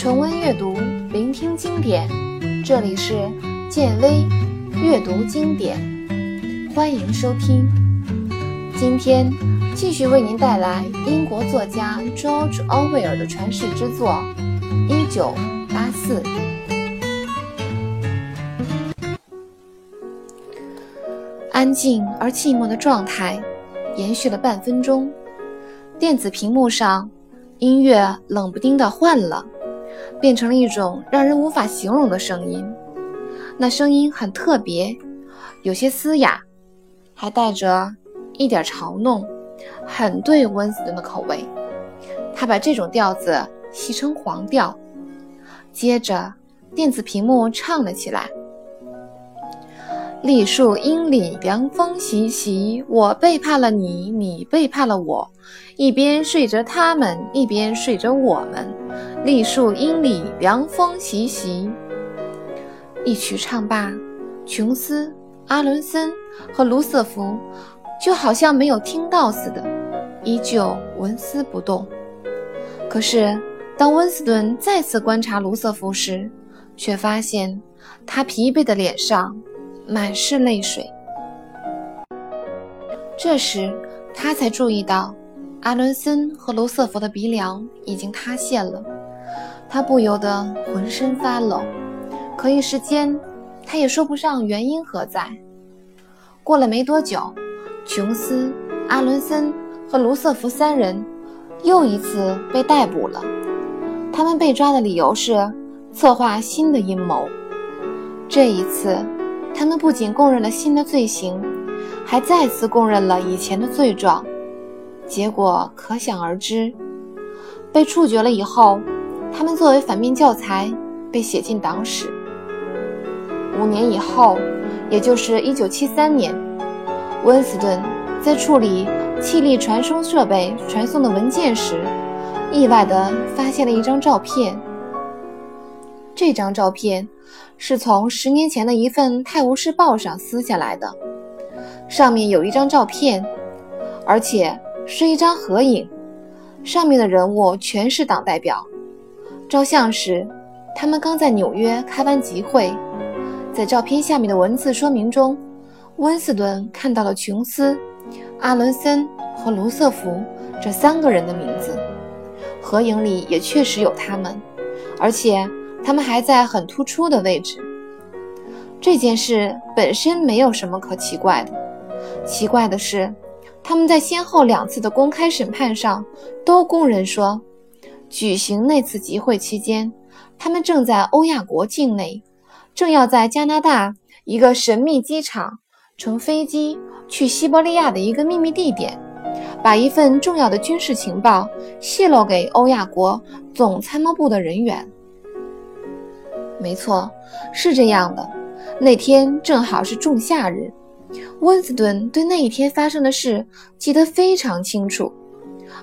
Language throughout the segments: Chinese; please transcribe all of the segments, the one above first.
重温阅读，聆听经典。这里是建威阅读经典，欢迎收听。今天继续为您带来英国作家 George Orwell 的传世之作《一九八四》。安静而寂寞的状态延续了半分钟，电子屏幕上音乐冷不丁的换了。变成了一种让人无法形容的声音，那声音很特别，有些嘶哑，还带着一点嘲弄，很对温斯顿的口味。他把这种调子戏称黄调。接着，电子屏幕唱了起来。栗树阴里，凉风习习。我背叛了你，你背叛了我，一边睡着他们，一边睡着我们。栗树阴里，凉风习习。一曲唱罢，琼斯、阿伦森和卢瑟福就好像没有听到似的，依旧纹丝不动。可是，当温斯顿再次观察卢瑟福时，却发现他疲惫的脸上。满是泪水。这时，他才注意到阿伦森和卢瑟福的鼻梁已经塌陷了，他不由得浑身发冷。可一时间，他也说不上原因何在。过了没多久，琼斯、阿伦森和卢瑟福三人又一次被逮捕了。他们被抓的理由是策划新的阴谋。这一次。他们不仅供认了新的罪行，还再次供认了以前的罪状，结果可想而知。被处决了以后，他们作为反面教材被写进党史。五年以后，也就是1973年，温斯顿在处理气力传输设备传送的文件时，意外地发现了一张照片。这张照片。是从十年前的一份《泰晤士报》上撕下来的，上面有一张照片，而且是一张合影，上面的人物全是党代表。照相时，他们刚在纽约开完集会。在照片下面的文字说明中，温斯顿看到了琼斯、阿伦森和卢瑟福这三个人的名字，合影里也确实有他们，而且。他们还在很突出的位置。这件事本身没有什么可奇怪的，奇怪的是，他们在先后两次的公开审判上都供认说，举行那次集会期间，他们正在欧亚国境内，正要在加拿大一个神秘机场乘飞机去西伯利亚的一个秘密地点，把一份重要的军事情报泄露给欧亚国总参谋部的人员。没错，是这样的。那天正好是仲夏日，温斯顿对那一天发生的事记得非常清楚，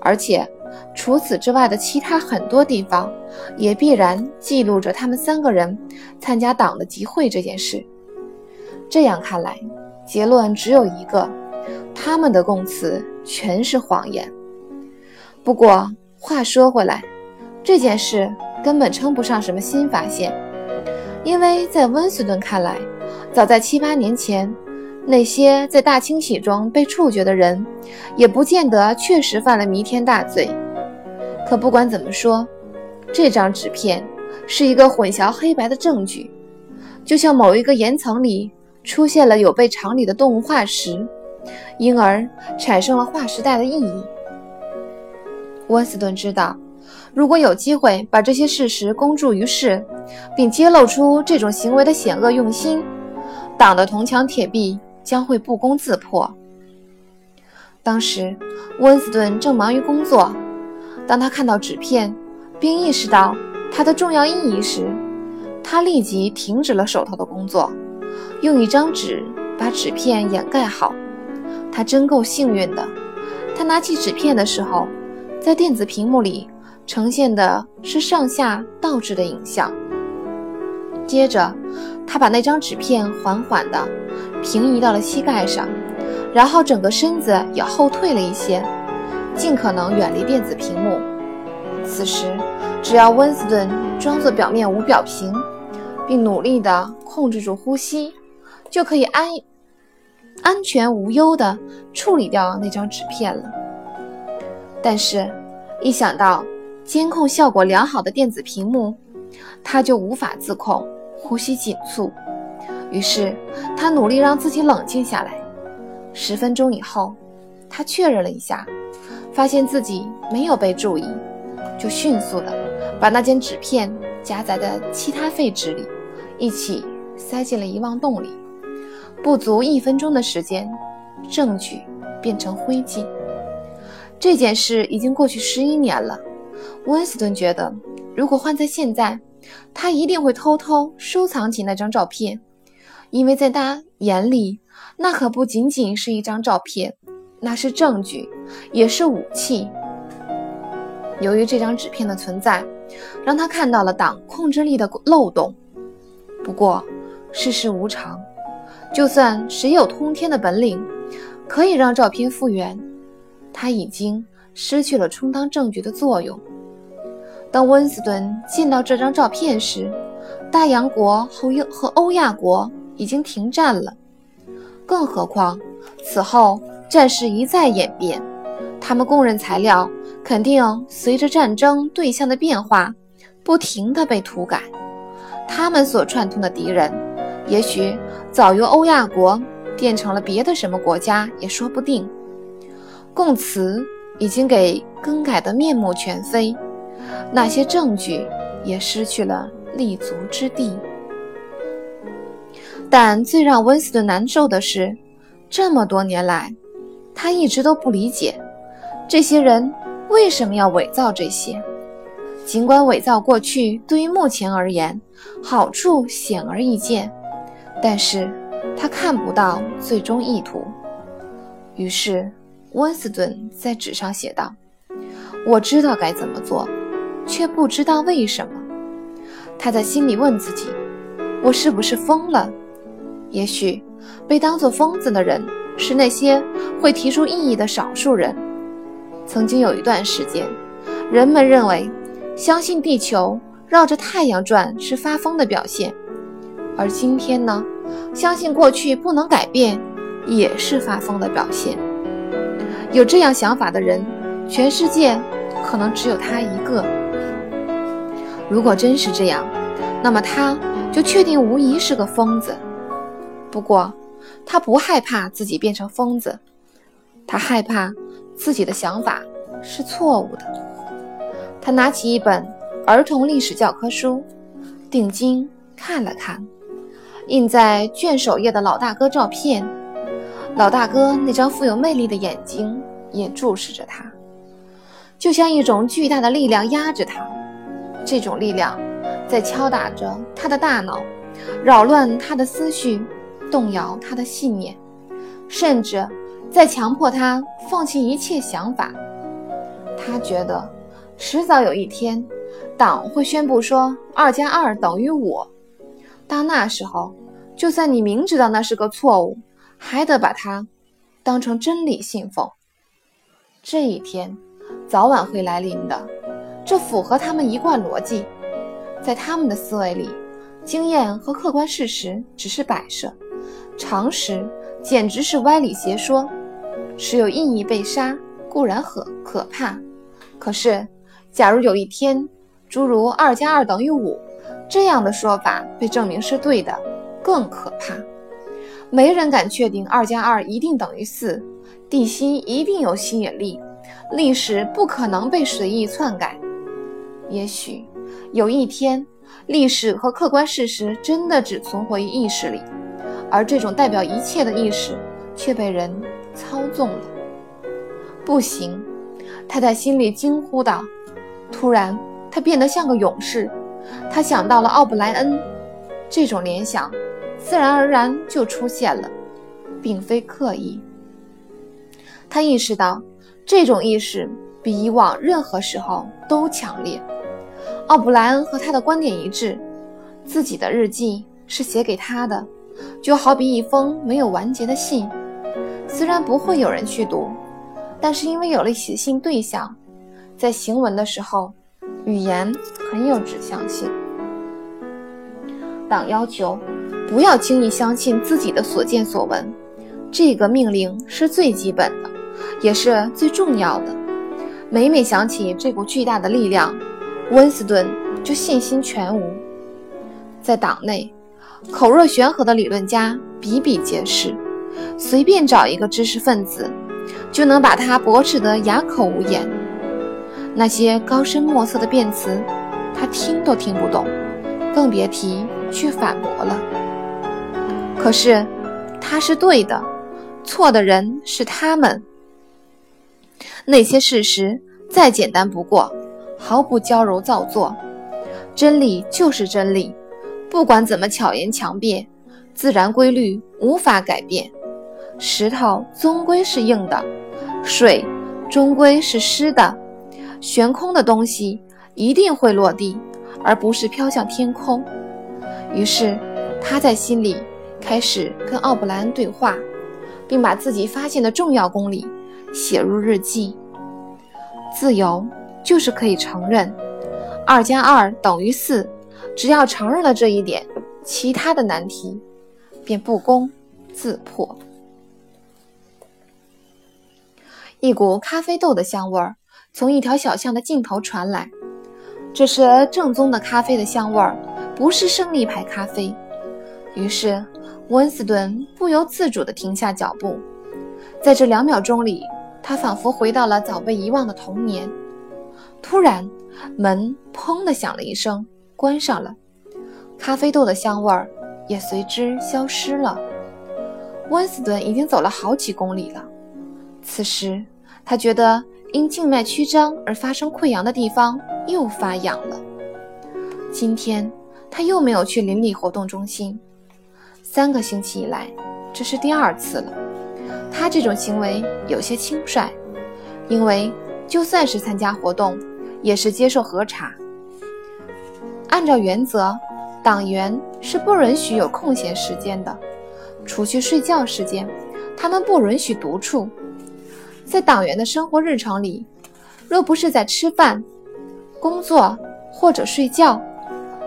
而且除此之外的其他很多地方也必然记录着他们三个人参加党的集会这件事。这样看来，结论只有一个：他们的供词全是谎言。不过话说回来，这件事根本称不上什么新发现。因为在温斯顿看来，早在七八年前，那些在大清洗中被处决的人，也不见得确实犯了弥天大罪。可不管怎么说，这张纸片是一个混淆黑白的证据，就像某一个岩层里出现了有悖常理的动物化石，因而产生了划时代的意义。温斯顿知道。如果有机会把这些事实公诸于世，并揭露出这种行为的险恶用心，党的铜墙铁壁将会不攻自破。当时，温斯顿正忙于工作，当他看到纸片，并意识到它的重要意义时，他立即停止了手头的工作，用一张纸把纸片掩盖好。他真够幸运的。他拿起纸片的时候，在电子屏幕里。呈现的是上下倒置的影像。接着，他把那张纸片缓缓地平移到了膝盖上，然后整个身子也后退了一些，尽可能远离电子屏幕。此时，只要温斯顿装作表面无表情，并努力地控制住呼吸，就可以安安全无忧地处理掉那张纸片了。但是，一想到监控效果良好的电子屏幕，他就无法自控，呼吸紧促。于是，他努力让自己冷静下来。十分钟以后，他确认了一下，发现自己没有被注意，就迅速的把那件纸片夹杂在其他废纸里，一起塞进了遗忘洞里。不足一分钟的时间，证据变成灰烬。这件事已经过去十一年了。温斯顿觉得，如果换在现在，他一定会偷偷收藏起那张照片，因为在他眼里，那可不仅仅是一张照片，那是证据，也是武器。由于这张纸片的存在，让他看到了党控制力的漏洞。不过，世事无常，就算谁有通天的本领，可以让照片复原。他已经失去了充当证据的作用。当温斯顿见到这张照片时，大洋国和和欧亚国已经停战了。更何况，此后战事一再演变，他们供认材料肯定随着战争对象的变化，不停地被涂改。他们所串通的敌人，也许早由欧亚国变成了别的什么国家，也说不定。供词已经给更改得面目全非，那些证据也失去了立足之地。但最让温斯顿难受的是，这么多年来，他一直都不理解这些人为什么要伪造这些。尽管伪造过去对于目前而言好处显而易见，但是他看不到最终意图。于是。温斯顿在纸上写道：“我知道该怎么做，却不知道为什么。”他在心里问自己：“我是不是疯了？”也许被当作疯子的人是那些会提出异议的少数人。曾经有一段时间，人们认为相信地球绕着太阳转是发疯的表现，而今天呢，相信过去不能改变也是发疯的表现。有这样想法的人，全世界可能只有他一个。如果真是这样，那么他就确定无疑是个疯子。不过，他不害怕自己变成疯子，他害怕自己的想法是错误的。他拿起一本儿童历史教科书，定睛看了看，印在卷首页的老大哥照片。老大哥那张富有魅力的眼睛也注视着他，就像一种巨大的力量压着他。这种力量在敲打着他的大脑，扰乱他的思绪，动摇他的信念，甚至在强迫他放弃一切想法。他觉得，迟早有一天，党会宣布说“二加二等于五”。到那时候，就算你明知道那是个错误。还得把它当成真理信奉。这一天早晚会来临的，这符合他们一贯逻辑。在他们的思维里，经验和客观事实只是摆设，常识简直是歪理邪说。持有异议被杀固然可可怕，可是假如有一天，诸如“二加二等于五”这样的说法被证明是对的，更可怕。没人敢确定二加二一定等于四，地心一定有吸引力，历史不可能被随意篡改。也许有一天，历史和客观事实真的只存活于意识里，而这种代表一切的意识却被人操纵了。不行，他在心里惊呼道。突然，他变得像个勇士。他想到了奥布莱恩，这种联想。自然而然就出现了，并非刻意。他意识到，这种意识比以往任何时候都强烈。奥布莱恩和他的观点一致，自己的日记是写给他的，就好比一封没有完结的信。虽然不会有人去读，但是因为有了写信对象，在行文的时候，语言很有指向性。党要求不要轻易相信自己的所见所闻，这个命令是最基本的，也是最重要的。每每想起这股巨大的力量，温斯顿就信心全无。在党内，口若悬河的理论家比比皆是，随便找一个知识分子，就能把他驳斥得哑口无言。那些高深莫测的辩词，他听都听不懂，更别提去反驳了。可是，他是对的，错的人是他们。那些事实再简单不过，毫不娇柔造作。真理就是真理，不管怎么巧言强辩，自然规律无法改变。石头终归是硬的，水终归是湿的，悬空的东西一定会落地，而不是飘向天空。于是，他在心里开始跟奥布莱恩对话，并把自己发现的重要公理。写入日记。自由就是可以承认，二加二等于四。只要承认了这一点，其他的难题便不攻自破。一股咖啡豆的香味儿从一条小巷的尽头传来，这是正宗的咖啡的香味儿，不是胜利牌咖啡。于是，温斯顿不由自主地停下脚步，在这两秒钟里。他仿佛回到了早被遗忘的童年。突然，门砰的响了一声，关上了，咖啡豆的香味儿也随之消失了。温斯顿已经走了好几公里了。此时，他觉得因静脉曲张而发生溃疡的地方又发痒了。今天他又没有去邻里活动中心，三个星期以来，这是第二次了。他这种行为有些轻率，因为就算是参加活动，也是接受核查。按照原则，党员是不允许有空闲时间的，除去睡觉时间，他们不允许独处。在党员的生活日常里，若不是在吃饭、工作或者睡觉，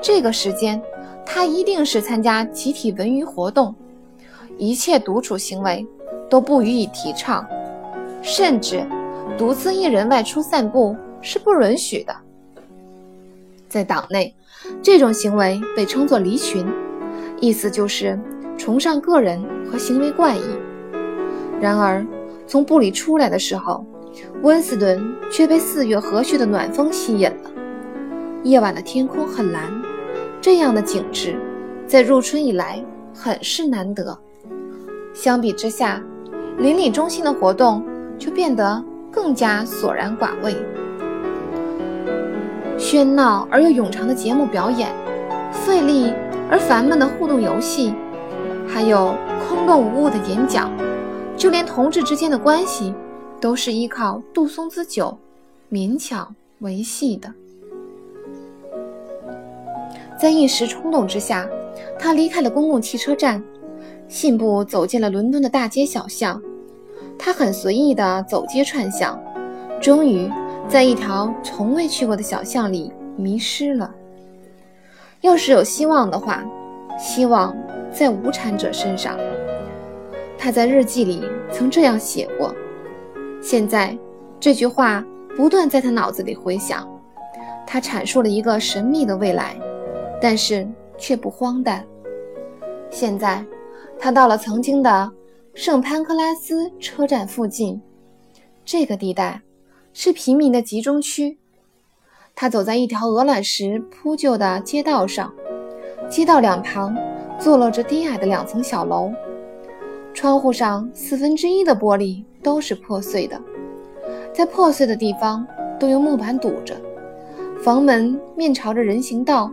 这个时间他一定是参加集体文娱活动，一切独处行为。都不予以提倡，甚至独自一人外出散步是不允许的。在党内，这种行为被称作离群，意思就是崇尚个人和行为怪异。然而，从部里出来的时候，温斯顿却被四月和煦的暖风吸引了。夜晚的天空很蓝，这样的景致在入春以来很是难得。相比之下，邻里中心的活动就变得更加索然寡味，喧闹而又冗长的节目表演，费力而烦闷的互动游戏，还有空洞无物的演讲，就连同志之间的关系，都是依靠杜松子酒勉强维系的。在一时冲动之下，他离开了公共汽车站。信步走进了伦敦的大街小巷，他很随意地走街串巷，终于在一条从未去过的小巷里迷失了。要是有希望的话，希望在无产者身上。他在日记里曾这样写过。现在，这句话不断在他脑子里回响。他阐述了一个神秘的未来，但是却不荒诞。现在。他到了曾经的圣潘克拉斯车站附近，这个地带是平民的集中区。他走在一条鹅卵石铺就的街道上，街道两旁坐落着低矮的两层小楼，窗户上四分之一的玻璃都是破碎的，在破碎的地方都用木板堵着，房门面朝着人行道，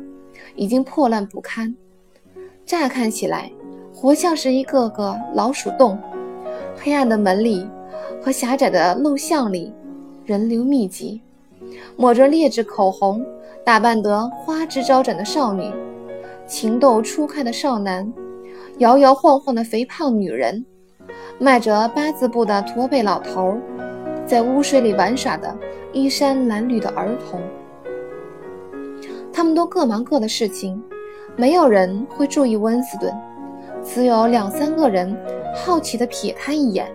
已经破烂不堪。乍看起来。活像是一个个老鼠洞，黑暗的门里和狭窄的陋巷里，人流密集。抹着劣质口红、打扮得花枝招展的少女，情窦初开的少男，摇摇晃晃的肥胖女人，迈着八字步的驼背老头，在污水里玩耍的衣衫褴褛的儿童。他们都各忙各的事情，没有人会注意温斯顿，只有两三个人好奇地瞥他一眼。